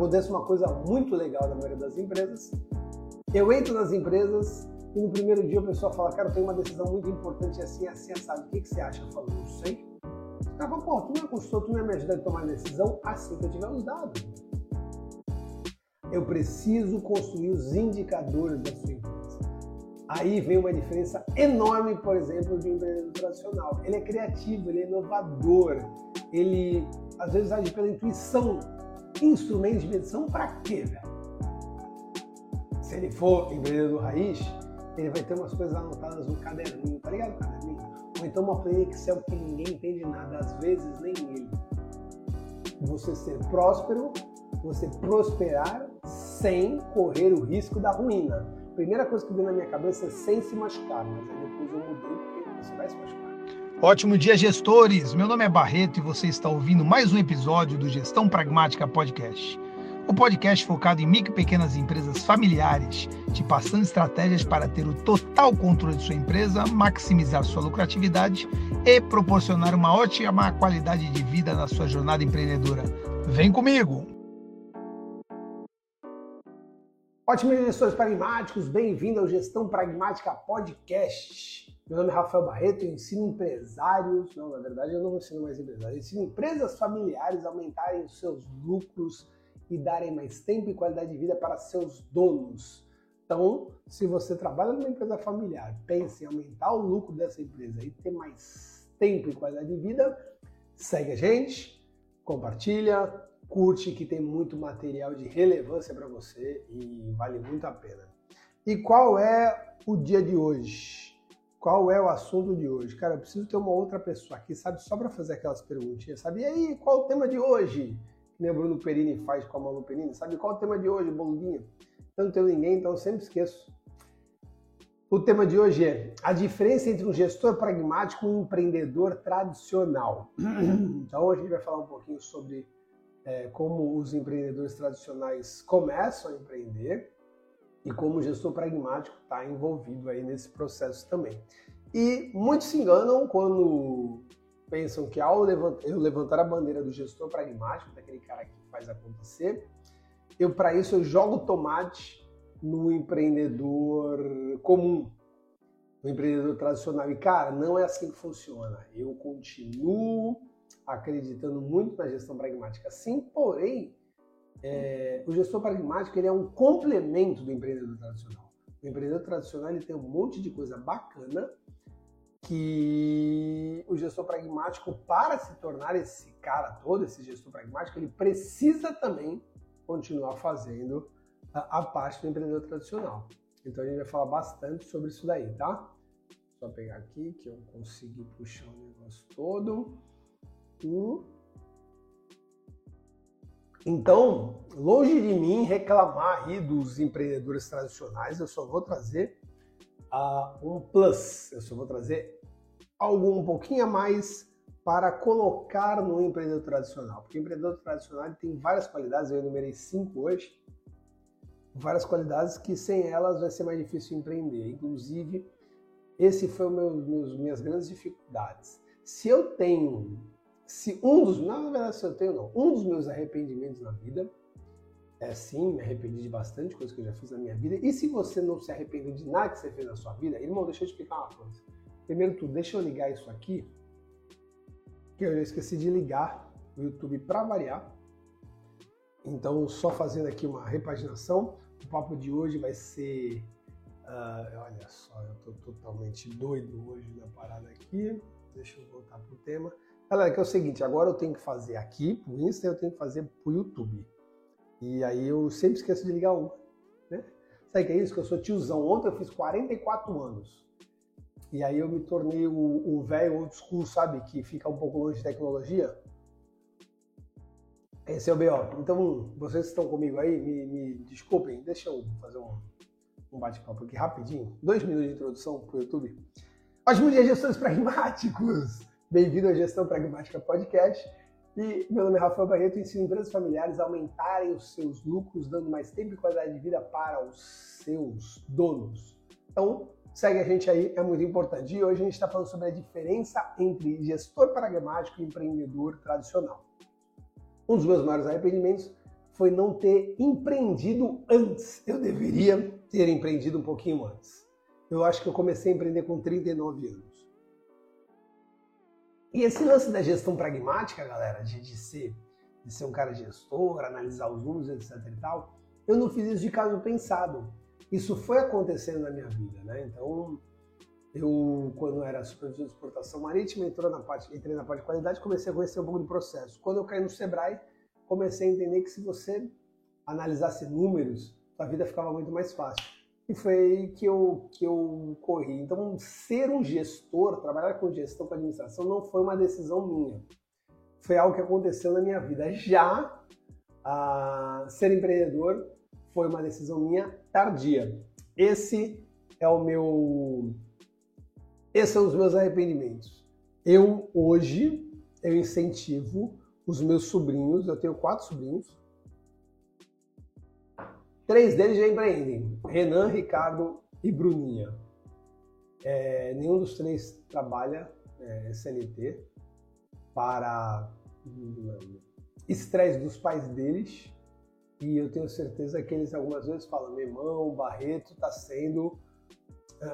acontece uma coisa muito legal na maioria das empresas. Eu entro nas empresas e no primeiro dia a pessoa fala, cara, eu tenho uma decisão muito importante assim, assim, assado. O que, que você acha? Eu falo, não sei. O cara fala, pô, tu não é consultor, tu não é me ajudar a tomar decisão assim que eu tiver os dados. Eu preciso construir os indicadores da sua empresa. Aí vem uma diferença enorme, por exemplo, de um empreendedor tradicional. Ele é criativo, ele é inovador, ele às vezes age pela intuição. Instrumentos de medição para quê, velho? Se ele for empreendedor raiz, ele vai ter umas coisas anotadas no caderninho, tá ligado? Caderninho. Ou então uma planilha Excel que ninguém entende nada, às vezes nem ele. Você ser próspero, você prosperar sem correr o risco da ruína. Primeira coisa que veio na minha cabeça é sem se machucar, mas aí depois eu mudei porque você vai se machucar. Ótimo dia, gestores! Meu nome é Barreto e você está ouvindo mais um episódio do Gestão Pragmática Podcast. O podcast focado em micro e pequenas empresas familiares, te passando estratégias para ter o total controle de sua empresa, maximizar sua lucratividade e proporcionar uma ótima qualidade de vida na sua jornada empreendedora. Vem comigo! Ótimo, gestores pragmáticos, bem-vindo ao Gestão Pragmática Podcast. Meu nome é Rafael Barreto, eu ensino empresários, não, na verdade eu não ensino mais empresários, eu ensino empresas familiares a aumentarem os seus lucros e darem mais tempo e qualidade de vida para seus donos. Então, se você trabalha numa empresa familiar, pense em aumentar o lucro dessa empresa e ter mais tempo e qualidade de vida, segue a gente, compartilha, curte que tem muito material de relevância para você e vale muito a pena. E qual é o dia de hoje? Qual é o assunto de hoje? Cara, eu preciso ter uma outra pessoa aqui, sabe, só para fazer aquelas perguntinhas, sabe? E aí, qual o tema de hoje? que nem o Bruno Perini faz com a Malu Perini. Sabe qual o tema de hoje, boludinha? Eu não tenho ninguém, então eu sempre esqueço. O tema de hoje é a diferença entre um gestor pragmático e um empreendedor tradicional. Então a gente vai falar um pouquinho sobre é, como os empreendedores tradicionais começam a empreender e como gestor pragmático está envolvido aí nesse processo também. E muitos se enganam quando pensam que ao levantar a bandeira do gestor pragmático, daquele cara que faz acontecer, eu para isso eu jogo tomate no empreendedor comum, no empreendedor tradicional. E cara, não é assim que funciona. Eu continuo acreditando muito na gestão pragmática, sim, porém é, o gestor pragmático ele é um complemento do empreendedor tradicional. O empreendedor tradicional ele tem um monte de coisa bacana que o gestor pragmático, para se tornar esse cara todo, esse gestor pragmático, ele precisa também continuar fazendo a, a parte do empreendedor tradicional. Então a gente vai falar bastante sobre isso daí, tá? Só pegar aqui que eu consegui puxar o negócio todo. Então, longe de mim reclamar aí dos empreendedores tradicionais, eu só vou trazer uh, um plus. Eu só vou trazer algo um pouquinho a mais para colocar no empreendedor tradicional. Porque o empreendedor tradicional tem várias qualidades, eu enumerei cinco hoje, várias qualidades que sem elas vai ser mais difícil empreender. Inclusive, esse foi o meu, meus, minhas grandes dificuldades. Se eu tenho, se um dos, na verdade se eu tenho não, um dos meus arrependimentos na vida é sim, me arrependi de bastante coisa que eu já fiz na minha vida. E se você não se arrependeu de nada que você fez na sua vida, irmão, deixa eu te explicar uma coisa. Primeiro tudo, deixa eu ligar isso aqui, que eu esqueci de ligar o YouTube para variar. Então, só fazendo aqui uma repaginação, o papo de hoje vai ser. Uh, olha só, eu tô totalmente doido hoje na parada aqui. Deixa eu voltar pro tema. Galera, que é o seguinte, agora eu tenho que fazer aqui pro Insta eu tenho que fazer pro YouTube. E aí eu sempre esqueço de ligar uma. Né? Sabe o que é isso? Que eu sou tiozão. Ontem eu fiz 44 anos. E aí eu me tornei o velho old school, sabe? Que fica um pouco longe de tecnologia. Esse é o BO. Então, vocês que estão comigo aí, me, me desculpem, deixa eu fazer um, um bate-papo aqui rapidinho. Dois minutos de introdução para o YouTube. Ótimo dia, gestores pragmáticos! Bem-vindo à Gestão Pragmática Podcast. E meu nome é Rafael Barreto e ensino empresas familiares a aumentarem os seus lucros, dando mais tempo e qualidade de vida para os seus donos. Então, Segue a gente aí, é muito importante. E hoje a gente está falando sobre a diferença entre gestor pragmático e empreendedor tradicional. Um dos meus maiores arrependimentos foi não ter empreendido antes. Eu deveria ter empreendido um pouquinho antes. Eu acho que eu comecei a empreender com 39 anos. E esse lance da gestão pragmática, galera, de, de, ser, de ser um cara gestor, analisar os números, etc e tal, eu não fiz isso de caso pensado. Isso foi acontecendo na minha vida, né? Então, eu, quando era supervisor de exportação marítima, entrei na, parte, entrei na parte de qualidade, comecei a conhecer um pouco do processo. Quando eu caí no Sebrae, comecei a entender que se você analisasse números, sua vida ficava muito mais fácil. E foi aí que eu, que eu corri. Então, ser um gestor, trabalhar com gestão, com administração, não foi uma decisão minha. Foi algo que aconteceu na minha vida. Já a ser empreendedor foi uma decisão minha tardia. Esse é o meu esses são os meus arrependimentos. Eu, hoje, eu incentivo os meus sobrinhos, eu tenho quatro sobrinhos, três deles já empreendem, Renan, Ricardo e Bruninha. É, nenhum dos três trabalha é, CLT para estresse dos pais deles e eu tenho certeza que eles algumas vezes falam, meu irmão, o Barreto está sendo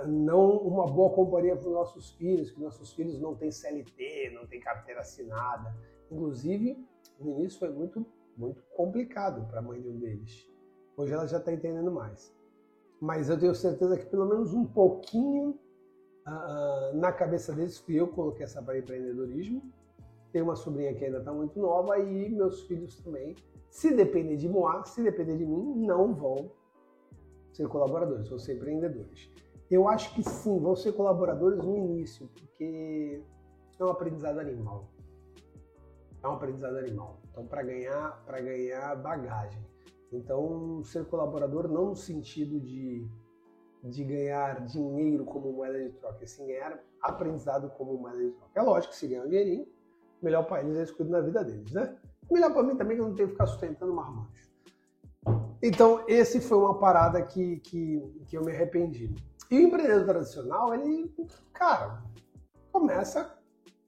não uma boa companhia para os nossos filhos, que nossos filhos não têm CLT, não têm carteira assinada. Inclusive, no início foi muito, muito complicado para a mãe de um deles. Hoje ela já está entendendo mais. Mas eu tenho certeza que pelo menos um pouquinho uh, na cabeça deles fui eu que coloquei essa para empreendedorismo. Tenho uma sobrinha que ainda está muito nova e meus filhos também. Se depender de Moá, se depender de mim, não vão ser colaboradores, vão ser empreendedores. Eu acho que sim, vão ser colaboradores no início, porque é um aprendizado animal. É um aprendizado animal. Então, para ganhar, para ganhar bagagem. Então, ser colaborador não no sentido de, de ganhar dinheiro como moeda de troca, e sim ganhar aprendizado como moeda de troca. É lógico que se ganhar um dinheirinho, melhor para eles eles cuidam da vida deles, né? Melhor para mim também que eu não tenho que ficar sustentando marmanjo. Então, esse foi uma parada que, que, que eu me arrependi. E o empreendedor tradicional, ele, cara, começa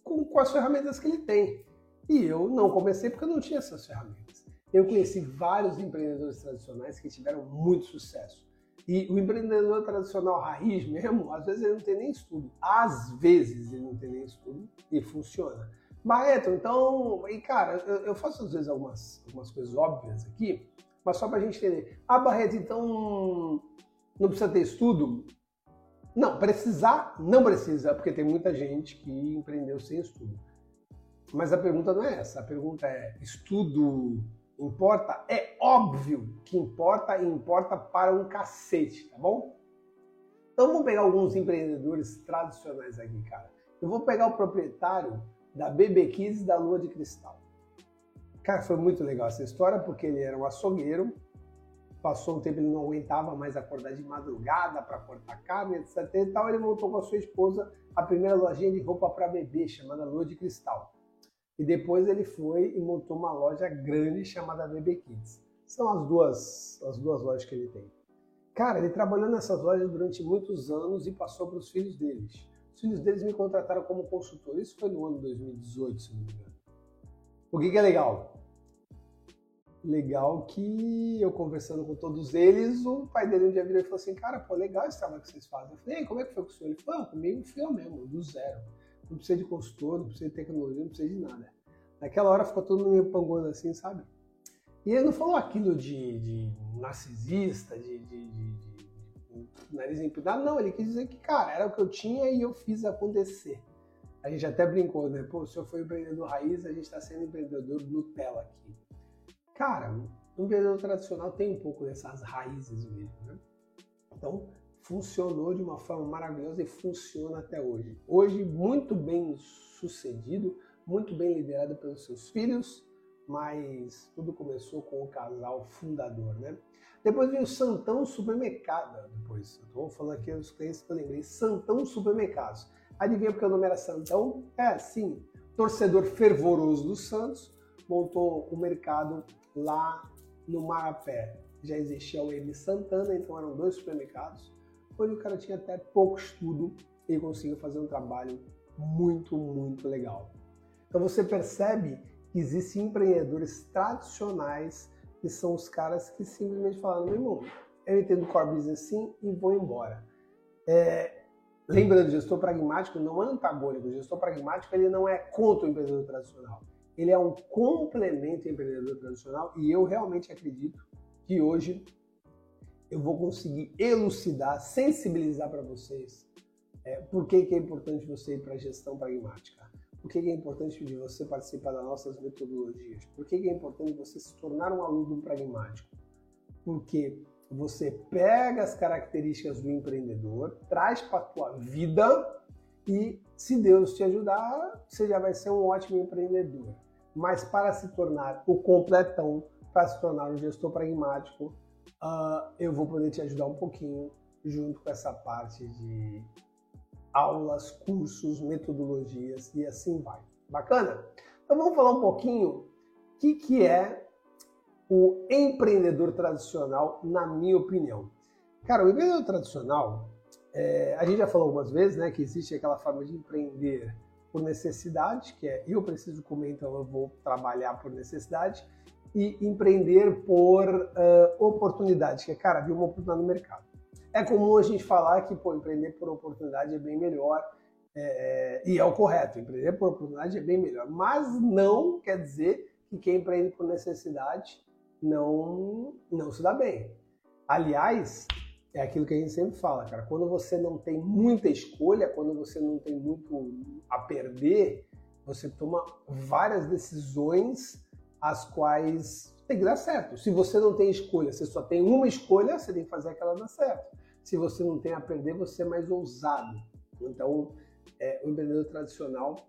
com, com as ferramentas que ele tem. E eu não comecei porque eu não tinha essas ferramentas. Eu conheci vários empreendedores tradicionais que tiveram muito sucesso. E o empreendedor tradicional raiz mesmo, às vezes ele não tem nem estudo. Às vezes ele não tem nem estudo e funciona. Barreto, então, e cara, eu, eu faço às vezes algumas, algumas coisas óbvias aqui, mas só para a gente entender. Ah, Barreto, então não precisa ter estudo? Não, precisar não precisa, porque tem muita gente que empreendeu sem estudo. Mas a pergunta não é essa. A pergunta é: estudo importa? É óbvio que importa e importa para um cacete, tá bom? Então vamos pegar alguns empreendedores tradicionais aqui, cara. Eu vou pegar o proprietário da BB Kids da Lua de Cristal. Cara, foi muito legal essa história porque ele era um açougueiro passou um tempo ele não aguentava mais acordar de madrugada para cortar carne, etc. E tal, ele montou com a sua esposa a primeira lojinha de roupa para bebê, chamada Lua de Cristal. E depois ele foi e montou uma loja grande chamada BB Kids. São as duas, as duas lojas que ele tem. Cara, ele trabalhou nessas lojas durante muitos anos e passou para os filhos deles. Os filhos deles me contrataram como consultor. Isso foi no ano 2018, se não me engano. O que, que é legal? legal que eu conversando com todos eles, o pai dele um dia virou e falou assim, cara, pô, legal esse trabalho que vocês fazem. Eu falei, como é que foi com o senhor? Ele falou, comigo foi eu mesmo, do zero. Não precisa de consultor, não precisa de tecnologia, não precisa de nada. Naquela hora ficou todo mundo meio assim, sabe? E ele não falou aquilo de, de narcisista, de, de, de, de nariz empinado, não, ele quis dizer que, cara, era o que eu tinha e eu fiz acontecer. A gente até brincou, né? Pô, o senhor foi empreendedor raiz, a gente está sendo empreendedor Nutella aqui. Cara, o empreendedor tradicional tem um pouco dessas raízes mesmo, né? Então, funcionou de uma forma maravilhosa e funciona até hoje. Hoje, muito bem sucedido, muito bem liderado pelos seus filhos, mas tudo começou com o casal fundador, né? Depois veio Santão Supermercado, depois, estou falando aqui dos clientes que eu lembrei, Santão Supermercados. Adivinha porque o nome era Santão? É, sim, torcedor fervoroso do Santos, montou o mercado lá no Marapé já existia o M Santana, então eram dois supermercados, onde o cara tinha até pouco estudo e conseguiu fazer um trabalho muito, muito legal. Então você percebe que existem empreendedores tradicionais que são os caras que simplesmente falam, meu irmão, eu entendo core business sim e vou embora. É, lembrando, gestor pragmático não é antagônico. O gestor pragmático ele não é contra o empreendedor tradicional. Ele é um complemento ao empreendedor tradicional e eu realmente acredito que hoje eu vou conseguir elucidar, sensibilizar para vocês é, por que, que é importante você ir para a gestão pragmática. Por que, que é importante de você participar das nossas metodologias? Por que, que é importante você se tornar um aluno pragmático? Porque você pega as características do empreendedor, traz para a tua vida e, se Deus te ajudar, você já vai ser um ótimo empreendedor. Mas para se tornar o completão, para se tornar um gestor pragmático, uh, eu vou poder te ajudar um pouquinho junto com essa parte de aulas, cursos, metodologias e assim vai. Bacana? Então vamos falar um pouquinho o que, que é o empreendedor tradicional, na minha opinião. Cara, o empreendedor tradicional, é, a gente já falou algumas vezes, né, que existe aquela forma de empreender por necessidade, que é eu preciso comer, então eu vou trabalhar por necessidade, e empreender por uh, oportunidade, que é, cara, vi uma oportunidade no mercado. É comum a gente falar que, pô, empreender por oportunidade é bem melhor, é, e é o correto, empreender por oportunidade é bem melhor, mas não quer dizer que quem empreende por necessidade não, não se dá bem. Aliás, é aquilo que a gente sempre fala, cara. Quando você não tem muita escolha, quando você não tem muito a perder, você toma várias decisões as quais tem que dar certo. Se você não tem escolha, você só tem uma escolha, você tem que fazer aquela dar certo. Se você não tem a perder, você é mais ousado. Então, é, o empreendedor tradicional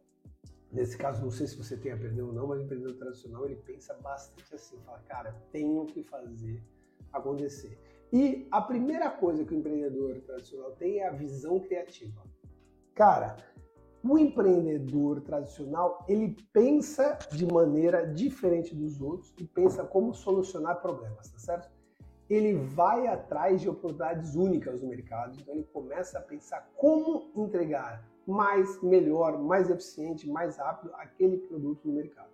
Nesse caso, não sei se você tem a perder ou não, mas o empreendedor tradicional ele pensa bastante assim, fala, cara, tenho que fazer acontecer. E a primeira coisa que o empreendedor tradicional tem é a visão criativa. Cara, o empreendedor tradicional ele pensa de maneira diferente dos outros e pensa como solucionar problemas, tá certo? Ele vai atrás de oportunidades únicas no mercado, então ele começa a pensar como entregar mais, melhor, mais eficiente, mais rápido aquele produto no mercado.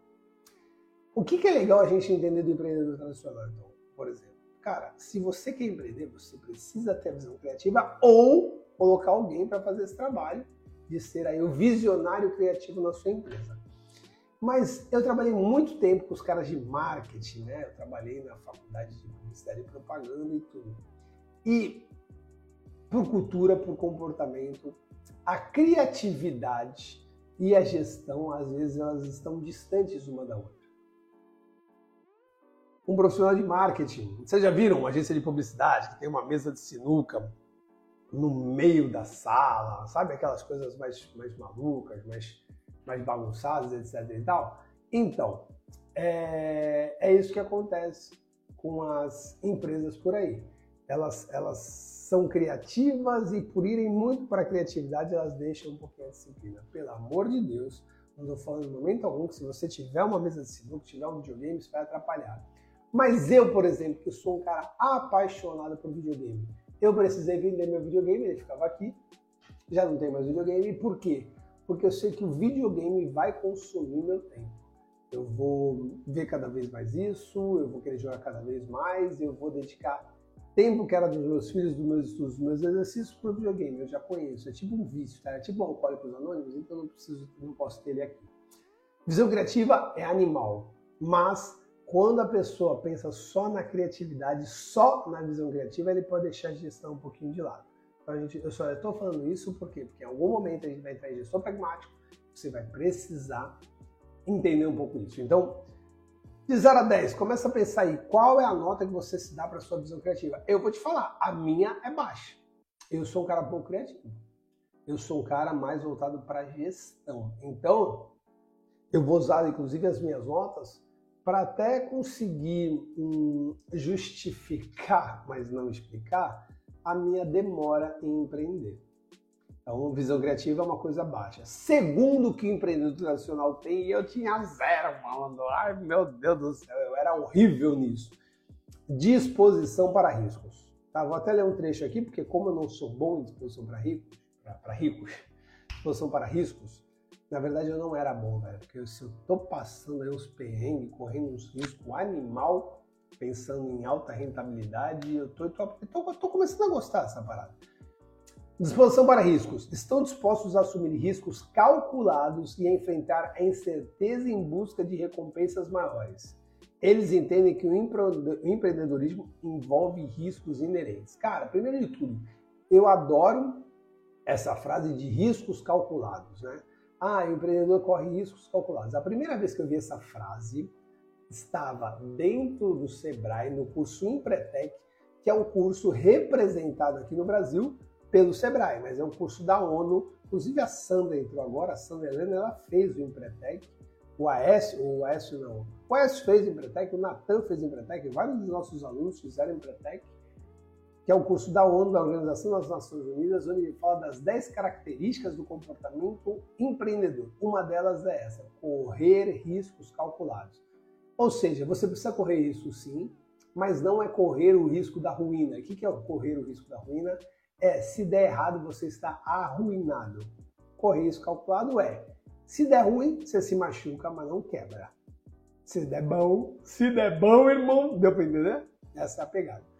O que, que é legal a gente entender do empreendedor tradicional, então, por exemplo? Cara, se você quer empreender, você precisa ter visão criativa ou colocar alguém para fazer esse trabalho de ser aí o visionário criativo na sua empresa. Mas eu trabalhei muito tempo com os caras de marketing, né? Eu trabalhei na faculdade de publicidade e propaganda e tudo. E por cultura, por comportamento, a criatividade e a gestão, às vezes, elas estão distantes uma da outra. Um profissional de marketing, vocês já viram uma agência de publicidade que tem uma mesa de sinuca no meio da sala, sabe aquelas coisas mais, mais malucas, mais, mais bagunçadas, etc e tal? Então, é, é isso que acontece com as empresas por aí. Elas, elas são criativas e por irem muito para a criatividade, elas deixam um pouquinho a disciplina. Pelo amor de Deus, não estou falando em momento algum que se você tiver uma mesa de sinuca, tiver um videogame, isso vai atrapalhar. Mas eu, por exemplo, que sou um cara apaixonado por videogame, eu precisei vender meu videogame, ele ficava aqui, já não tem mais videogame. Por quê? Porque eu sei que o videogame vai consumir meu tempo. Eu vou ver cada vez mais isso, eu vou querer jogar cada vez mais, eu vou dedicar tempo que era dos meus filhos, dos meus estudos, dos meus exercícios para o videogame. Eu já conheço, é tipo um vício, tá? é tipo um alcoólicos anônimos, então não preciso, não posso ter ele aqui. Visão criativa é animal, mas quando a pessoa pensa só na criatividade, só na visão criativa, ele pode deixar a gestão um pouquinho de lado. Então, gente, eu só estou falando isso porque em algum momento a gente vai entrar em gestão pragmático, você vai precisar entender um pouco disso. Então, de 0 a 10, começa a pensar aí, qual é a nota que você se dá para sua visão criativa? Eu vou te falar, a minha é baixa. Eu sou um cara pouco criativo. Eu sou um cara mais voltado para gestão. Então, eu vou usar inclusive as minhas notas para até conseguir hum, justificar, mas não explicar, a minha demora em empreender. Então, visão criativa é uma coisa baixa. Segundo que o empreendedor tradicional tem, eu tinha zero, falando, ai meu Deus do céu, eu era horrível nisso. Disposição para riscos. Tá, vou até ler um trecho aqui, porque como eu não sou bom em disposição para ricos, para ricos, disposição para riscos, na verdade eu não era bom, velho, porque se eu tô passando aí uns perrengues, correndo uns riscos animal, pensando em alta rentabilidade. Eu tô, tô, tô, tô começando a gostar dessa parada. Disposição para riscos. Estão dispostos a assumir riscos calculados e a enfrentar a incerteza em busca de recompensas maiores. Eles entendem que o empreendedorismo envolve riscos inerentes. Cara, primeiro de tudo, eu adoro essa frase de riscos calculados, né? Ah, o empreendedor corre riscos calculados. A primeira vez que eu vi essa frase estava dentro do Sebrae, no curso Empretec, que é um curso representado aqui no Brasil pelo Sebrae, mas é um curso da ONU. Inclusive a Sandra entrou agora, a Sandra Helena, ela fez o Empretec, o Aécio, o Aécio não, o Aécio fez o Empretec, o Natan fez o Empretec, vários dos nossos alunos fizeram Empretec, que é um curso da ONU, da Organização das Nações Unidas, onde ele fala das 10 características do comportamento empreendedor. Uma delas é essa, correr riscos calculados. Ou seja, você precisa correr isso sim, mas não é correr o risco da ruína. O que é correr o risco da ruína? É, se der errado, você está arruinado. Correr risco calculado é, se der ruim, você se machuca, mas não quebra. Se der bom, se der bom, irmão, deu para entender? Essa é a pegada.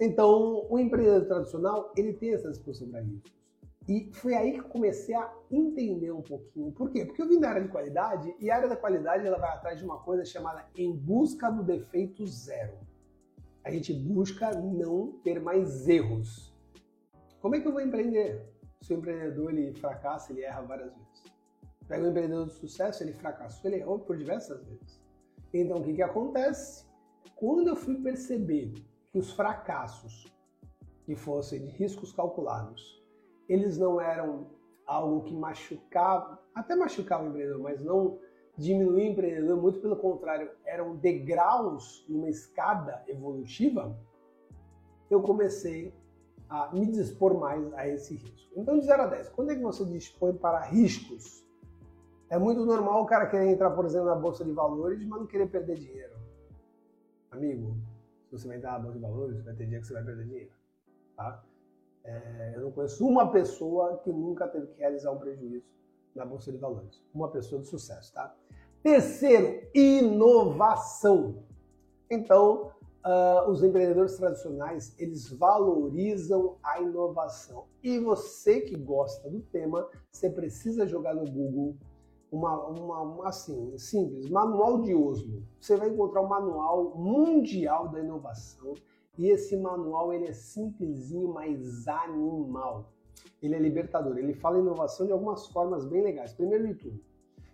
Então, o empreendedor tradicional, ele tem essa disposição para riscos. E foi aí que eu comecei a entender um pouquinho. Por quê? Porque eu vim da área de qualidade e a área da qualidade ela vai atrás de uma coisa chamada em busca do defeito zero. A gente busca não ter mais erros. Como é que eu vou empreender? Se o empreendedor ele fracassa, ele erra várias vezes. Pega um empreendedor de sucesso, ele fracassou, ele errou por diversas vezes. Então o que, que acontece? Quando eu fui perceber que os fracassos que fossem de riscos calculados, eles não eram algo que machucava, até machucava o empreendedor, mas não diminuía o empreendedor, muito pelo contrário, eram degraus numa escada evolutiva, eu comecei a me dispor mais a esse risco. Então, de 0 a 10, quando é que você dispõe para riscos? É muito normal o cara querer entrar, por exemplo, na bolsa de valores, mas não querer perder dinheiro. Amigo, se você vai entrar na bolsa de valores, vai ter dia que você vai perder dinheiro. Tá? É, eu não conheço uma pessoa que nunca teve que realizar um prejuízo na bolsa de valores. Uma pessoa de sucesso, tá? Terceiro, inovação. Então, uh, os empreendedores tradicionais eles valorizam a inovação. E você que gosta do tema, você precisa jogar no Google uma, uma, assim, simples, manual de Oslo. Você vai encontrar o um manual mundial da inovação e esse manual ele é simplesinho, mas animal. Ele é libertador. Ele fala inovação de algumas formas bem legais. Primeiro de tudo,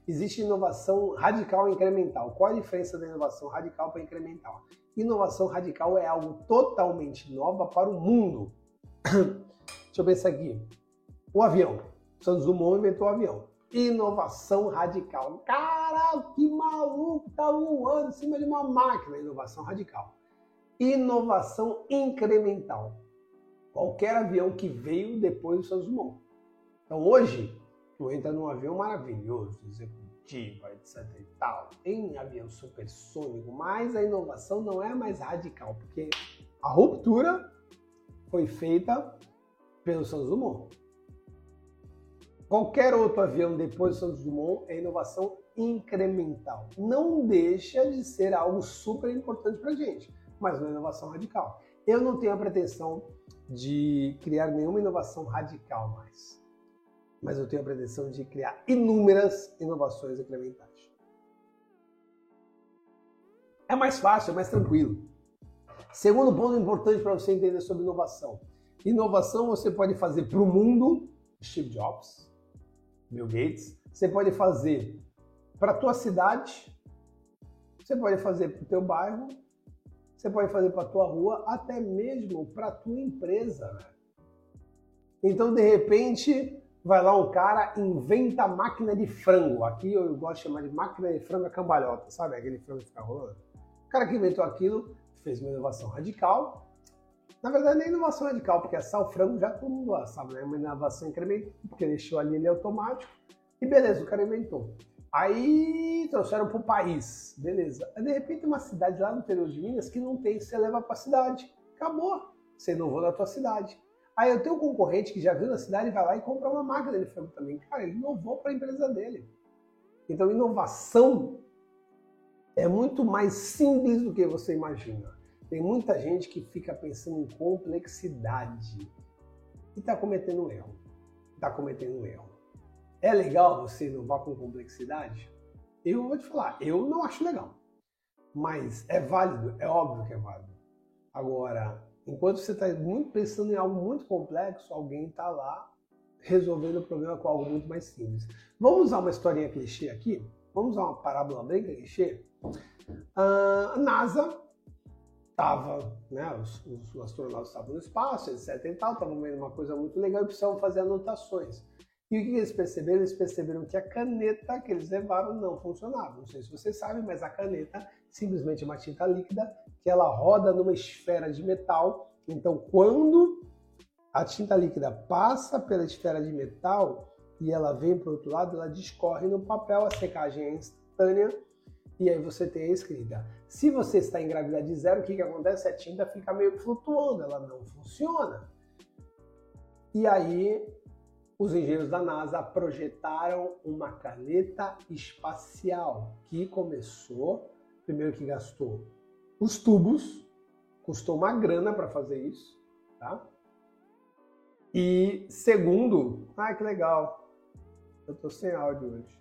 existe inovação radical e incremental. Qual a diferença da inovação radical para incremental? Inovação radical é algo totalmente nova para o mundo. Deixa eu pensar aqui. O avião. Santos Dumont inventou o avião inovação radical. Cara, que maluco, tá voando em cima de uma máquina. Inovação radical. Inovação incremental. Qualquer avião que veio depois do Santos Dumont. Então hoje, tu entra num avião maravilhoso, executivo, etc e tal. Tem avião supersônico, mas a inovação não é mais radical, porque a ruptura foi feita pelo Santos Dumont. Qualquer outro avião depois do Santos Dumont é inovação incremental. Não deixa de ser algo super importante para a gente, mas não é inovação radical. Eu não tenho a pretensão de criar nenhuma inovação radical mais, mas eu tenho a pretensão de criar inúmeras inovações incrementais. É mais fácil, é mais tranquilo. Segundo ponto importante para você entender sobre inovação. Inovação você pode fazer para o mundo, Steve Jobs, Bill Gates. Você pode fazer para a tua cidade, você pode fazer para o teu bairro, você pode fazer para a tua rua, até mesmo para a tua empresa. Então, de repente, vai lá um cara, inventa máquina de frango. Aqui eu gosto de chamar de máquina de frango a cambalhota, sabe? Aquele frango que fica rolando. O cara que inventou aquilo fez uma inovação radical, na verdade, nem inovação radical, porque assar o frango já todo mundo sabe, né? Uma inovação incremental, porque deixou ali ele automático. E beleza, o cara inventou. Aí trouxeram para o país, beleza. Aí, de repente, uma cidade lá no interior de Minas que não tem, você leva para a cidade. Acabou. Você inovou na tua cidade. Aí eu tenho um concorrente que já viu na cidade e vai lá e compra uma máquina de frango também. Cara, ele inovou para a empresa dele. Então, inovação é muito mais simples do que você imagina. Tem muita gente que fica pensando em complexidade e está cometendo um erro. Está cometendo um erro. É legal você inovar com complexidade? Eu vou te falar, eu não acho legal. Mas é válido, é óbvio que é válido. Agora, enquanto você está muito pensando em algo muito complexo, alguém está lá resolvendo o problema com algo muito mais simples. Vamos usar uma historinha clichê aqui? Vamos usar uma parábola bem clichê? Uh, a NASA estava, né, os, os, astronautas estavam no espaço, etc e tal, estavam vendo uma coisa muito legal e precisavam fazer anotações. E o que eles perceberam? Eles perceberam que a caneta que eles levaram não funcionava. Não sei se vocês sabem, mas a caneta simplesmente é uma tinta líquida que ela roda numa esfera de metal. Então, quando a tinta líquida passa pela esfera de metal e ela vem para o outro lado, ela discorre no papel, a secagem é instantânea e aí você tem a escrita. Se você está em gravidade zero, o que, que acontece? A tinta fica meio flutuando, ela não funciona. E aí os engenheiros da NASA projetaram uma caneta espacial que começou, primeiro que gastou os tubos, custou uma grana para fazer isso, tá? E segundo, ah que legal, eu tô sem áudio hoje.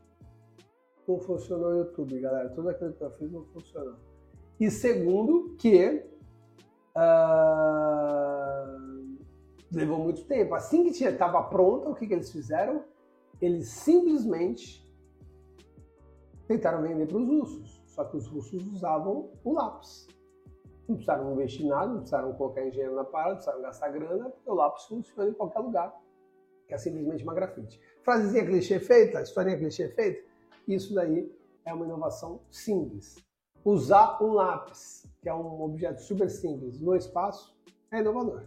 Não funcionou o YouTube, galera. Tudo aquilo que eu fiz não funcionou. E segundo, que uh, levou muito tempo. Assim que estava pronta, o que, que eles fizeram? Eles simplesmente tentaram vender para os russos. Só que os russos usavam o lápis. Não precisaram investir nada, não precisaram colocar engenheiro na parada, não precisaram gastar grana, porque o lápis funciona em qualquer lugar. Que é simplesmente uma grafite. Frasezinha clichê feita, historinha clichê feita, isso daí é uma inovação simples. Usar um lápis, que é um objeto super simples, no espaço, é inovador.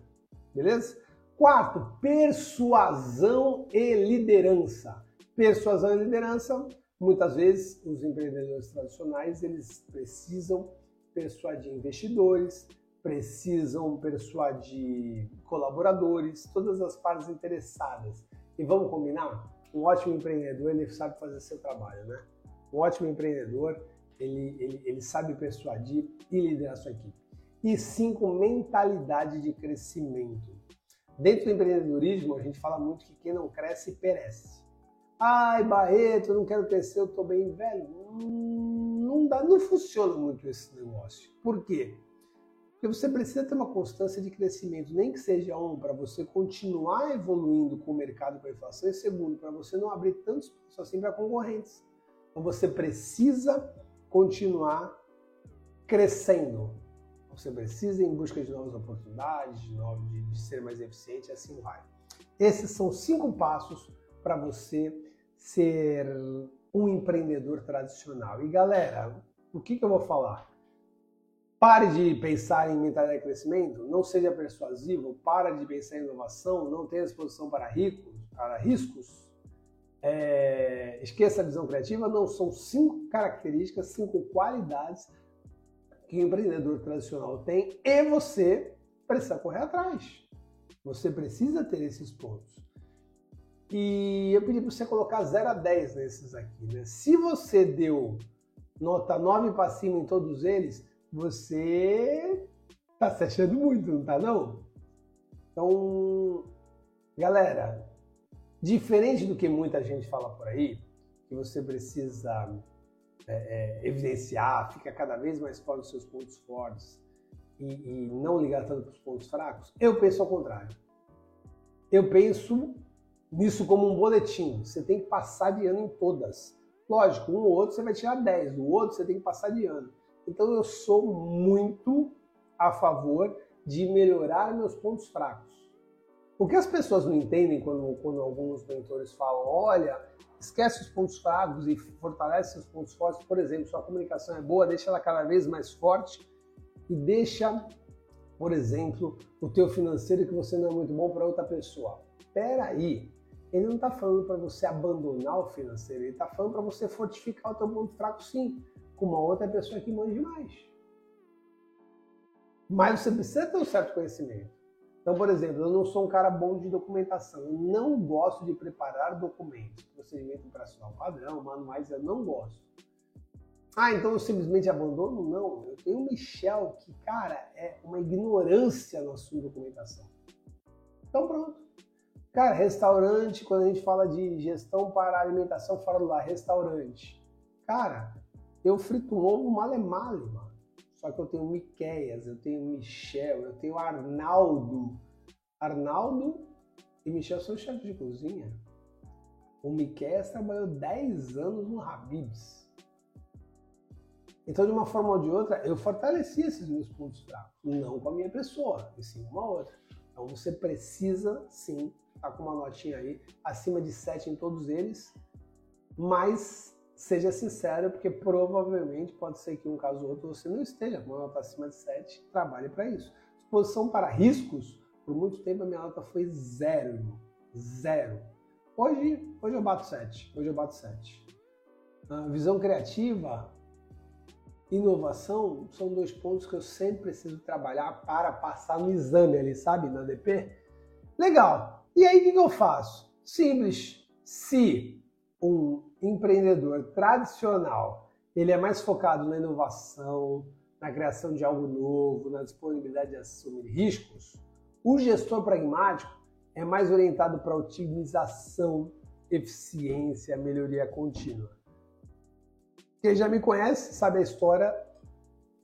Beleza? Quarto, persuasão e liderança. Persuasão e liderança, muitas vezes os empreendedores tradicionais, eles precisam persuadir investidores, precisam persuadir colaboradores, todas as partes interessadas. E vamos combinar? Um ótimo empreendedor, ele sabe fazer seu trabalho, né? Um ótimo empreendedor, ele, ele, ele sabe persuadir e liderar sua equipe. E cinco, mentalidade de crescimento. Dentro do empreendedorismo, a gente fala muito que quem não cresce, perece. Ai, Barreto, eu não quero crescer, eu estou bem velho. Não dá, não funciona muito esse negócio. Por quê? Porque você precisa ter uma constância de crescimento, nem que seja um, para você continuar evoluindo com o mercado, com a inflação, e segundo, para você não abrir tantos espaço assim para concorrentes. Então você precisa continuar crescendo. Você precisa ir em busca de novas oportunidades, de, novo, de, de ser mais eficiente, assim vai. Esses são cinco passos para você ser um empreendedor tradicional. E galera, o que, que eu vou falar? Pare de pensar em mentalidade de crescimento, não seja persuasivo, para de pensar em inovação, não tenha disposição para para riscos. É, esqueça a visão criativa, não são cinco características, cinco qualidades que o empreendedor tradicional tem e você precisa correr atrás. Você precisa ter esses pontos. E eu pedi para você colocar 0 a 10 nesses aqui. Né? Se você deu nota 9 para cima em todos eles, você está se achando muito, não está não? Então, galera, diferente do que muita gente fala por aí, que você precisa é, é, evidenciar, fica cada vez mais forte nos seus pontos fortes e, e não ligar tanto para os pontos fracos, eu penso ao contrário. Eu penso nisso como um boletim. Você tem que passar de ano em todas. Lógico, um ou outro você vai tirar 10, o outro você tem que passar de ano. Então eu sou muito a favor de melhorar meus pontos fracos. O que as pessoas não entendem quando, quando alguns mentores falam, olha, esquece os pontos fracos e fortalece seus pontos fortes. Por exemplo, sua comunicação é boa, deixa ela cada vez mais forte e deixa, por exemplo, o teu financeiro que você não é muito bom para outra pessoa. Espera aí, ele não está falando para você abandonar o financeiro, ele está falando para você fortificar o teu ponto fraco sim, com uma outra pessoa que manja mais. Mas você precisa ter um certo conhecimento. Então, por exemplo, eu não sou um cara bom de documentação. Eu não gosto de preparar documentos, procedimento operacional padrão, manuais, eu não gosto. Ah, então eu simplesmente abandono? Não. Eu tenho o Michel, que, cara, é uma ignorância na sua documentação. Então pronto. Cara, restaurante, quando a gente fala de gestão para alimentação do lar, restaurante. Cara, eu frito um ovo male male, mano. Só que eu tenho Miqueias, eu tenho Michel, eu tenho Arnaldo. Arnaldo e Michel são chefes de cozinha. O Miqueias trabalhou 10 anos no Habib's. Então, de uma forma ou de outra, eu fortaleci esses meus pontos fracos. Não com a minha pessoa, e sim com uma outra. Então, você precisa, sim, estar tá com uma notinha aí, acima de 7 em todos eles, mas seja sincero, porque provavelmente pode ser que um caso ou outro você não esteja com uma nota acima de 7, trabalhe para isso. Exposição para riscos, por muito tempo a minha nota foi zero, irmão. Zero. Hoje, hoje eu bato 7. Hoje eu bato 7. Uh, visão criativa, inovação são dois pontos que eu sempre preciso trabalhar para passar no exame ali, sabe? Na DP. Legal. E aí o que eu faço? Simples. Se um empreendedor tradicional ele é mais focado na inovação, na criação de algo novo, na disponibilidade de assumir riscos, o gestor pragmático é mais orientado para otimização, eficiência, melhoria contínua. Quem já me conhece sabe a história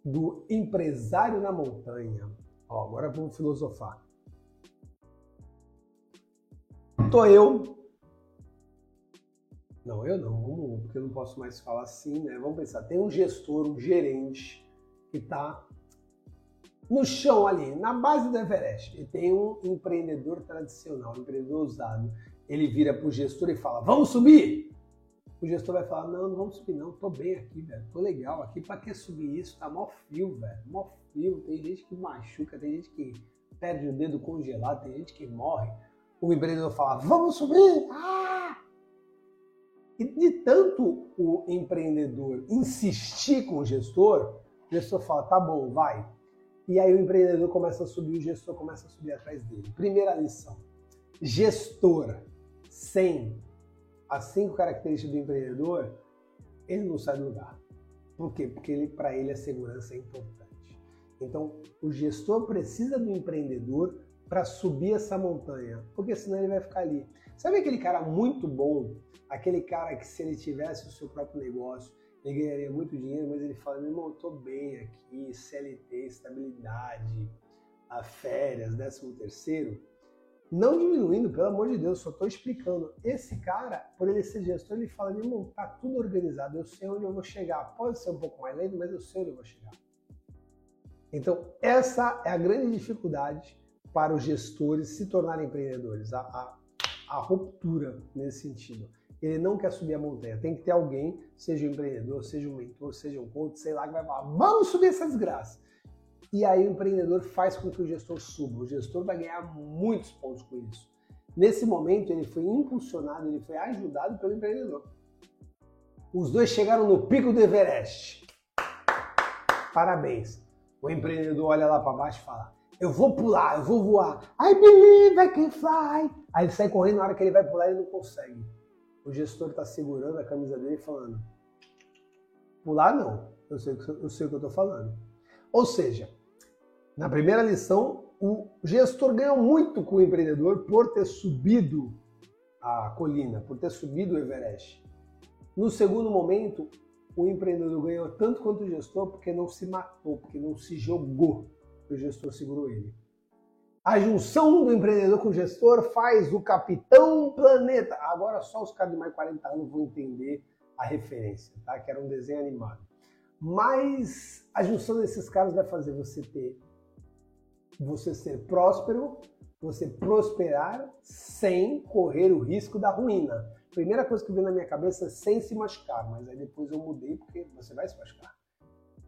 do empresário na montanha. Ó, agora vamos filosofar. Tô eu. Não, eu não, porque eu não posso mais falar assim, né? Vamos pensar, tem um gestor, um gerente que está no chão ali, na base do Everest. E tem um empreendedor tradicional, um empreendedor ousado. Ele vira para o gestor e fala: Vamos subir! o gestor vai falar, não, não vamos subir não, tô bem aqui, velho, tô legal aqui, pra que subir isso? Tá mó frio, velho, mó frio, tem gente que machuca, tem gente que perde o dedo congelado, tem gente que morre. O empreendedor fala, vamos subir! Ah! E de tanto o empreendedor insistir com o gestor, o gestor fala, tá bom, vai. E aí o empreendedor começa a subir, o gestor começa a subir atrás dele. Primeira lição, gestor sem as cinco características do empreendedor, ele não sai do lugar. Por quê? Porque para ele a segurança é importante. Então, o gestor precisa do empreendedor para subir essa montanha, porque senão ele vai ficar ali. Sabe aquele cara muito bom, aquele cara que se ele tivesse o seu próprio negócio, ele ganharia muito dinheiro, mas ele fala, meu irmão, eu tô bem aqui, CLT, estabilidade, férias, décimo terceiro, não diminuindo, pelo amor de Deus, só estou explicando. Esse cara, por ele ser gestor, ele fala, meu irmão, tá tudo organizado, eu sei onde eu vou chegar. Pode ser um pouco mais lento, mas eu sei onde eu vou chegar. Então, essa é a grande dificuldade para os gestores se tornarem empreendedores, a, a, a ruptura nesse sentido. Ele não quer subir a montanha, tem que ter alguém, seja um empreendedor, seja um mentor, seja um coach, sei lá, que vai falar, vamos subir essa desgraça. E aí o empreendedor faz com que o gestor suba. O gestor vai ganhar muitos pontos com isso. Nesse momento, ele foi impulsionado, ele foi ajudado pelo empreendedor. Os dois chegaram no pico do Everest. Parabéns. O empreendedor olha lá para baixo e fala: Eu vou pular, eu vou voar. I believe I can fly. Aí ele sai correndo, na hora que ele vai pular, ele não consegue. O gestor está segurando a camisa dele e falando: Pular não, eu sei, eu sei o que eu estou falando. Ou seja, na primeira lição, o gestor ganhou muito com o empreendedor por ter subido a colina, por ter subido o Everest. No segundo momento, o empreendedor ganhou tanto quanto o gestor porque não se matou, porque não se jogou. O gestor segurou ele. A junção do empreendedor com o gestor faz o Capitão Planeta. Agora só os caras de mais de 40 anos vão entender a referência, tá? Que era um desenho animado. Mas a junção desses caras vai fazer você ter você ser próspero, você prosperar sem correr o risco da ruína. Primeira coisa que veio na minha cabeça é sem se machucar, mas aí depois eu mudei porque você vai se machucar.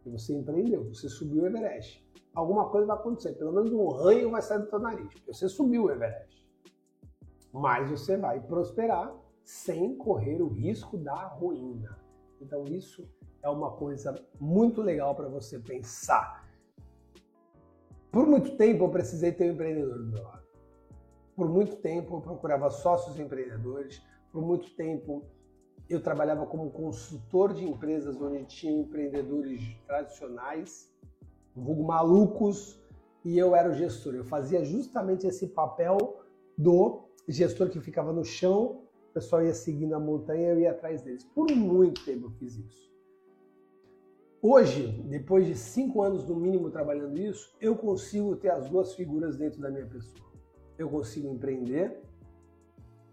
Você empreendeu, você subiu o Everest. Alguma coisa vai acontecer, pelo menos um ranho vai sair do teu nariz, porque você subiu o Everest. Mas você vai prosperar sem correr o risco da ruína. Então isso é uma coisa muito legal para você pensar. Por muito tempo eu precisei ter um empreendedor do meu lado. Por muito tempo eu procurava sócios empreendedores. Por muito tempo eu trabalhava como consultor de empresas onde tinha empreendedores tradicionais, vulgo malucos, e eu era o gestor. Eu fazia justamente esse papel do gestor que ficava no chão, o pessoal ia seguindo a montanha, eu ia atrás deles. Por muito tempo eu fiz isso. Hoje, depois de cinco anos no mínimo trabalhando isso, eu consigo ter as duas figuras dentro da minha pessoa. Eu consigo empreender,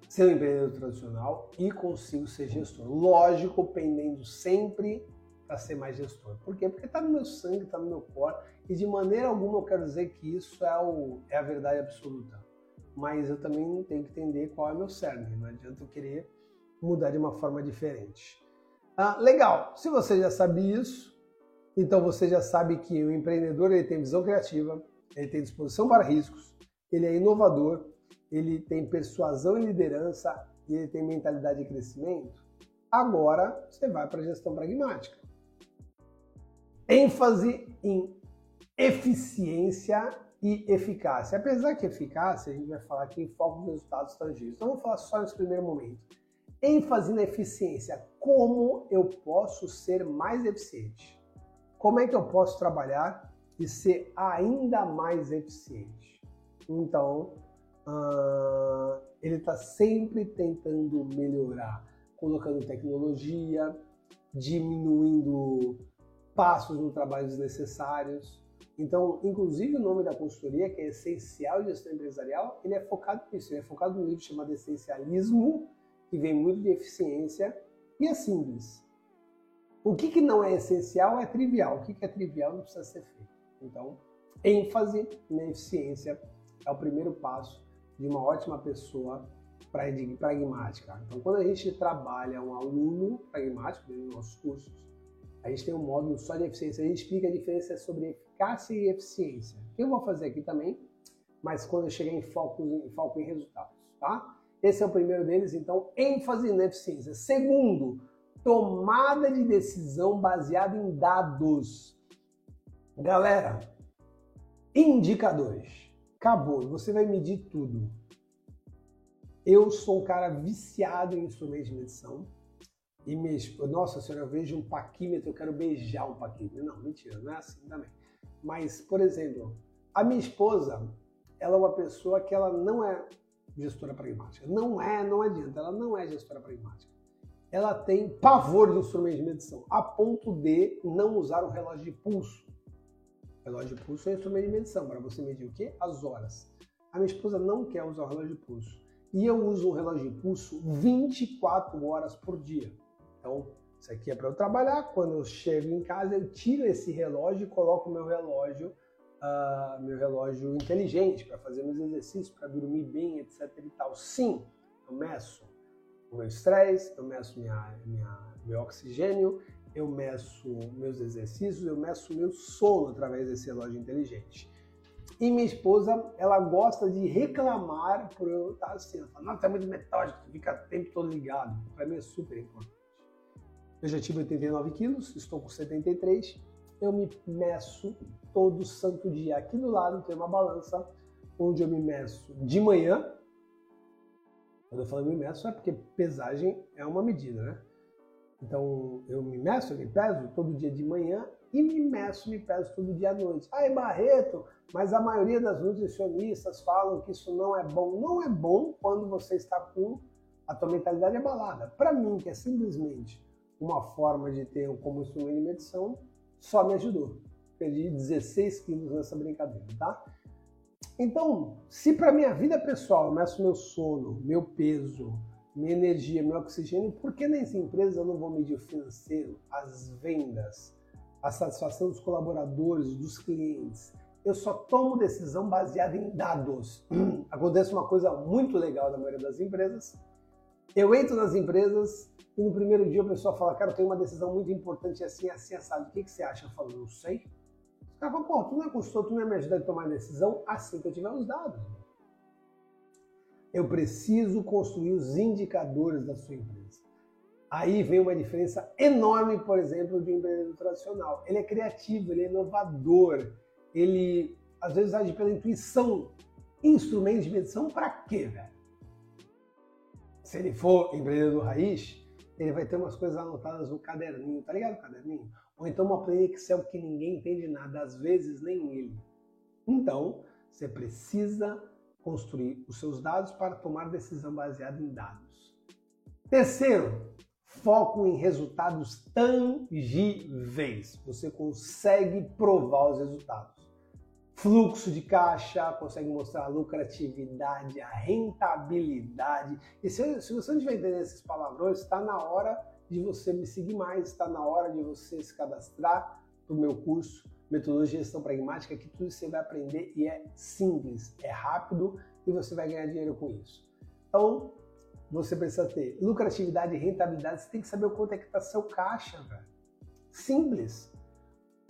ser um empreendedor tradicional e consigo ser gestor. Lógico, pendendo sempre para ser mais gestor. Por quê? Porque está no meu sangue, está no meu corpo e de maneira alguma eu quero dizer que isso é, o, é a verdade absoluta. Mas eu também tenho que entender qual é o meu cerne. Não adianta eu querer mudar de uma forma diferente. Ah, legal, se você já sabe isso, então você já sabe que o empreendedor ele tem visão criativa, ele tem disposição para riscos, ele é inovador, ele tem persuasão e liderança e ele tem mentalidade de crescimento, agora você vai para a gestão pragmática. Ênfase em eficiência e eficácia. Apesar que eficácia, a gente vai falar aqui em foco nos resultados tangíveis. Então, vamos falar só nesse primeiro momento. ênfase na eficiência. Como eu posso ser mais eficiente? Como é que eu posso trabalhar e ser ainda mais eficiente? Então, uh, ele está sempre tentando melhorar, colocando tecnologia, diminuindo passos no trabalho desnecessários. Então, inclusive o nome da consultoria, que é Essencial Gestão Empresarial, ele é focado nisso, ele é focado num livro chamado Essencialismo, que vem muito de eficiência, e é simples. O que, que não é essencial é trivial, o que, que é trivial não precisa ser feito. Então, ênfase na eficiência é o primeiro passo de uma ótima pessoa pragmática. Então, quando a gente trabalha um aluno pragmático dentro dos nossos cursos, a gente tem um módulo só de eficiência. A gente explica a diferença sobre eficácia e eficiência. Eu vou fazer aqui também, mas quando eu chegar em foco em, foco em resultados, tá? Esse é o primeiro deles, então, ênfase na eficiência. Segundo, tomada de decisão baseada em dados. Galera, indicadores. Acabou, você vai medir tudo. Eu sou um cara viciado em instrumentos de medição. E me, nossa senhora, eu vejo um paquímetro, eu quero beijar um paquímetro. Não, mentira, não é assim também. Mas, por exemplo, a minha esposa, ela é uma pessoa que ela não é gestora pragmática. Não é, não adianta, ela não é gestora pragmática. Ela tem pavor de instrumentos de medição, a ponto de não usar o relógio de pulso. Relógio de pulso é um instrumento de medição, para você medir o quê? As horas. A minha esposa não quer usar o relógio de pulso. E eu uso o relógio de pulso 24 horas por dia. Então, isso aqui é para eu trabalhar. Quando eu chego em casa, eu tiro esse relógio e coloco meu relógio, uh, meu relógio inteligente para fazer meus exercícios, para dormir bem, etc. E tal. Sim, eu meço o meu estresse, eu meço minha, minha, meu oxigênio, eu meço meus exercícios, eu meço meu sono através desse relógio inteligente. E minha esposa, ela gosta de reclamar por eu estar assim. Ela fala, não, tá muito metódico, fica o tempo todo ligado. Para mim é super importante. Eu já tive 89 quilos, estou com 73. Eu me meço todo santo dia. Aqui do lado tem uma balança onde eu me meço de manhã. Quando eu falo me meço é porque pesagem é uma medida, né? Então, eu me meço, eu me peso todo dia de manhã e me meço, me peso todo dia à noite. Ai, Barreto, mas a maioria das nutricionistas falam que isso não é bom. Não é bom quando você está com a tua mentalidade abalada. Para mim, que é simplesmente uma forma de ter como instrumento de medição, só me ajudou. Perdi 16 quilos nessa brincadeira, tá? Então, se para minha vida pessoal eu meço meu sono, meu peso, minha energia, meu oxigênio, por que nessa empresa eu não vou medir o financeiro, as vendas, a satisfação dos colaboradores, dos clientes? Eu só tomo decisão baseada em dados. Acontece uma coisa muito legal da maioria das empresas. Eu entro nas empresas e no primeiro dia o pessoal fala, cara, eu tenho uma decisão muito importante assim, assim, assado. O que, que você acha? Eu falo, não sei. Os caras falam, pô, tu não é consultor, tu não é me ajudar a tomar decisão assim que eu tiver os dados. Eu preciso construir os indicadores da sua empresa. Aí vem uma diferença enorme, por exemplo, de um empreendedor tradicional. Ele é criativo, ele é inovador, ele às vezes age pela intuição. Instrumentos de medição para quê, velho? Se ele for empreendedor raiz, ele vai ter umas coisas anotadas no caderninho, tá ligado? Caderninho? Ou então uma planilha Excel que ninguém entende nada, às vezes nem ele. Então, você precisa construir os seus dados para tomar decisão baseada em dados. Terceiro, foco em resultados tangíveis. Você consegue provar os resultados. Fluxo de caixa, consegue mostrar a lucratividade, a rentabilidade. E se, se você não estiver entendendo esses palavrões, está na hora de você me seguir mais, está na hora de você se cadastrar para o meu curso Metodologia Gestão Pragmática, que tudo você vai aprender e é simples, é rápido e você vai ganhar dinheiro com isso. Então, você precisa ter lucratividade e rentabilidade, você tem que saber o quanto é que está seu caixa, velho. Simples.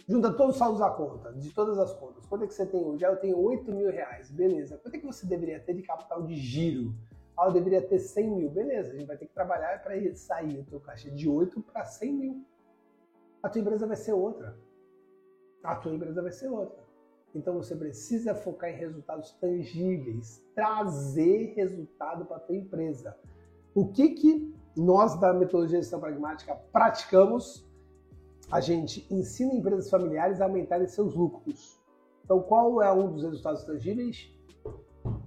Junta todos os saldos da conta, de todas as contas. Quanto é que você tem hoje? Ah, eu tenho 8 mil reais, beleza. Quanto é que você deveria ter de capital de giro? Ah, eu deveria ter 100 mil, beleza. A gente vai ter que trabalhar para sair o teu caixa de 8 para 100 mil. A tua empresa vai ser outra. A tua empresa vai ser outra. Então você precisa focar em resultados tangíveis, trazer resultado para a tua empresa. O que, que nós da metodologia de gestão pragmática praticamos? A gente ensina empresas familiares a aumentarem seus lucros. Então qual é um dos resultados tangíveis?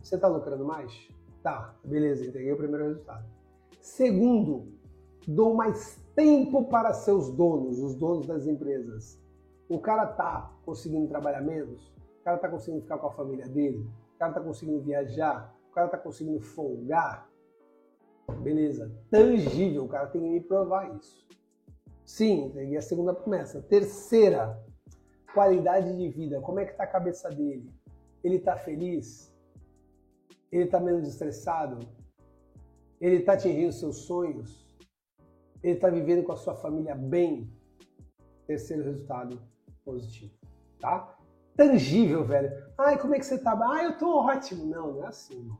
Você está lucrando mais? Tá, beleza, entreguei o primeiro resultado. Segundo, dou mais tempo para seus donos, os donos das empresas. O cara tá conseguindo trabalhar menos? cara está conseguindo ficar com a família dele, o cara está conseguindo viajar, o cara está conseguindo folgar, beleza, tangível, o cara tem que me provar isso. Sim, peguei a segunda promessa. Terceira, qualidade de vida. Como é que está a cabeça dele? Ele está feliz? Ele está menos estressado? Ele está atingindo seus sonhos? Ele está vivendo com a sua família bem? Terceiro resultado positivo, tá? tangível, velho. Ai, como é que você tá? Ah, eu tô ótimo. Não, não é assim.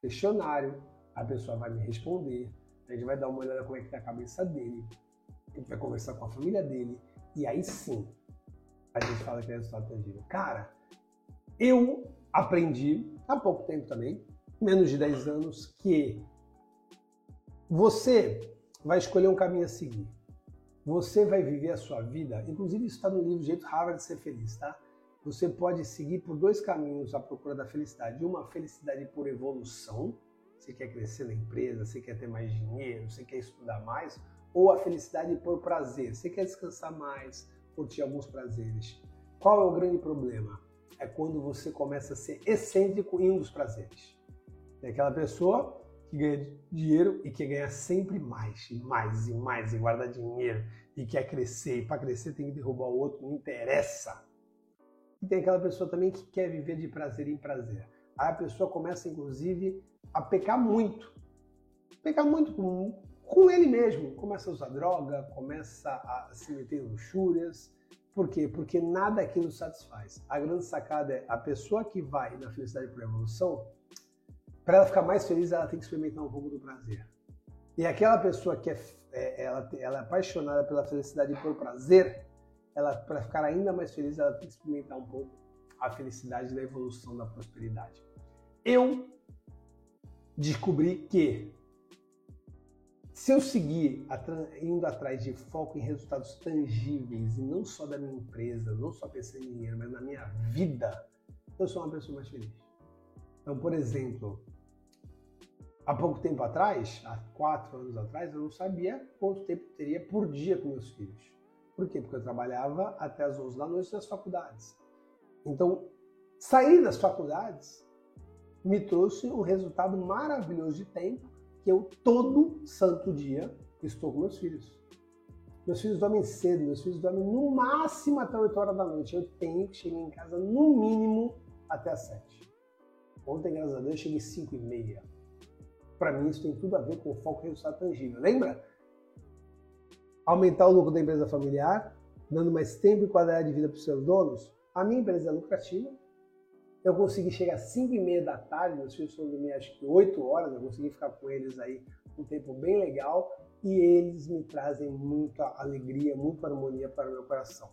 Questionário, a pessoa vai me responder, a gente vai dar uma olhada como é que tá a cabeça dele, gente vai conversar com a família dele, e aí sim a gente fala que é resultado tangível. Cara, eu aprendi há pouco tempo também, menos de 10 anos, que você vai escolher um caminho a seguir. Você vai viver a sua vida, inclusive isso está no livro Jeito Harvard de Ser Feliz, tá? você pode seguir por dois caminhos à procura da felicidade. Uma, felicidade por evolução. Você quer crescer na empresa, você quer ter mais dinheiro, você quer estudar mais. Ou a felicidade por prazer. Você quer descansar mais, curtir alguns prazeres. Qual é o grande problema? É quando você começa a ser excêntrico em um dos prazeres. É aquela pessoa que ganha dinheiro e quer ganhar sempre mais, e mais, e mais, e guardar dinheiro, e quer crescer, e para crescer tem que derrubar o outro, não interessa. E tem aquela pessoa também que quer viver de prazer em prazer. Aí a pessoa começa, inclusive, a pecar muito. Pecar muito com, com ele mesmo. Começa a usar droga, começa a se meter em luxúrias. Por quê? Porque nada aquilo satisfaz. A grande sacada é a pessoa que vai na felicidade por evolução, para ela ficar mais feliz, ela tem que experimentar um pouco do prazer. E aquela pessoa que é, é ela, ela é apaixonada pela felicidade por prazer, ela para ficar ainda mais feliz, ela tem que experimentar um pouco a felicidade da evolução da prosperidade. Eu descobri que se eu seguir indo atrás de foco em resultados tangíveis e não só da minha empresa, não só pensando em dinheiro, mas na minha vida, eu sou uma pessoa mais feliz. Então, por exemplo, há pouco tempo atrás, há quatro anos atrás, eu não sabia quanto tempo teria por dia com meus filhos. Por quê? Porque eu trabalhava até as 11 da noite nas faculdades. Então, sair das faculdades me trouxe um resultado maravilhoso de tempo eu todo santo dia estou com meus filhos. Meus filhos dormem cedo, meus filhos dormem no máximo até 8 horas da noite. Eu tenho que chegar em casa no mínimo até as 7. Ontem, graças a Deus, eu cheguei às 5 e meia. Para mim, isso tem tudo a ver com o foco e resultado tangível. Lembra? aumentar o lucro da empresa familiar, dando mais tempo e qualidade de vida para os seus donos, a minha empresa é lucrativa. Eu consegui chegar às 5 e meia da tarde, meus filhos foram dormir acho que 8 horas, eu consegui ficar com eles aí um tempo bem legal e eles me trazem muita alegria, muita harmonia para o meu coração.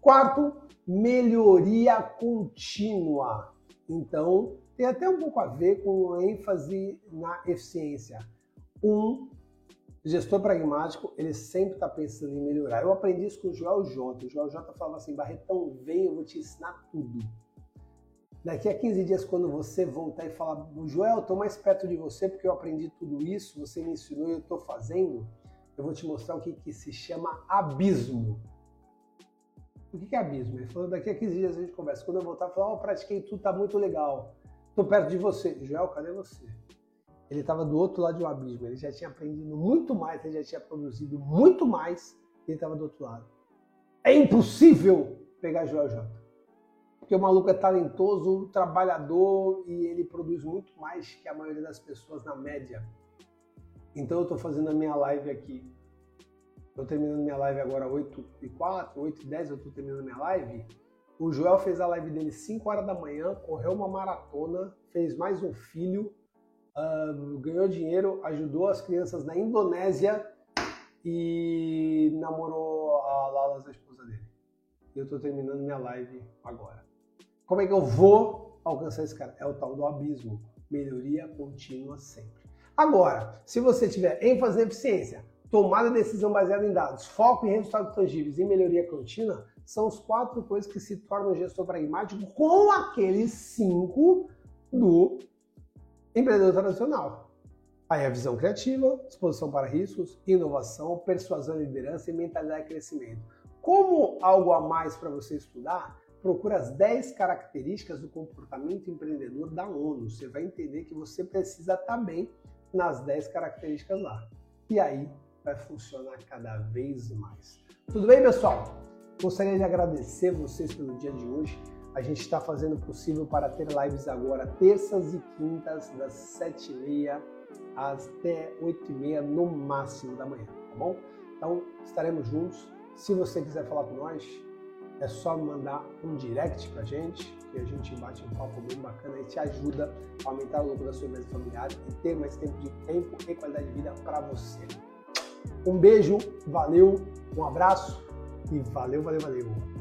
Quarto, melhoria contínua. Então, tem até um pouco a ver com ênfase na eficiência. Um gestor pragmático, ele sempre está pensando em melhorar. Eu aprendi isso com o Joel J. O Joel J falava assim, Barretão, vem, eu vou te ensinar tudo. Daqui a 15 dias, quando você voltar e falar, Joel, estou mais perto de você porque eu aprendi tudo isso, você me ensinou e eu estou fazendo, eu vou te mostrar o que, que se chama abismo. O que, que é abismo? Ele falou, daqui a 15 dias a gente conversa. Quando eu voltar, falar, oh, pratiquei tudo, tá muito legal. Estou perto de você. Joel, cadê você? Ele estava do outro lado um abismo. Ele já tinha aprendido muito mais, ele já tinha produzido muito mais ele estava do outro lado. É impossível pegar Joel J. Porque o maluco é talentoso, trabalhador e ele produz muito mais que a maioria das pessoas na média. Então eu estou fazendo a minha live aqui. Estou terminando minha live agora 8 e 4, 8 e 10 eu estou terminando minha live. O Joel fez a live dele 5 horas da manhã, correu uma maratona, fez mais um filho, uh, ganhou dinheiro, ajudou as crianças na Indonésia e namorou a Lalas, a esposa dele. Eu estou terminando minha live agora. Como é que eu vou alcançar esse cara? É o tal do abismo. Melhoria contínua sempre. Agora, se você tiver ênfase na eficiência, tomada de decisão baseada em dados, foco em resultados tangíveis e melhoria contínua, são os quatro coisas que se tornam gestor pragmático com aqueles cinco do empreendedor tradicional. Aí a visão criativa, exposição para riscos, inovação, persuasão e liderança e mentalidade de crescimento. Como algo a mais para você estudar, procura as 10 características do comportamento empreendedor da ONU. Você vai entender que você precisa estar bem nas 10 características lá. E aí vai funcionar cada vez mais. Tudo bem, pessoal? Gostaria de agradecer vocês pelo dia de hoje. A gente está fazendo o possível para ter lives agora, terças e quintas, das 7h30 até 8h30 no máximo da manhã, tá bom? Então, estaremos juntos. Se você quiser falar com nós, é só mandar um direct pra gente, que a gente bate um papo bem bacana e te ajuda a aumentar o lucro da sua empresa familiar e ter mais tempo de tempo e qualidade de vida para você. Um beijo, valeu, um abraço e valeu, valeu, valeu.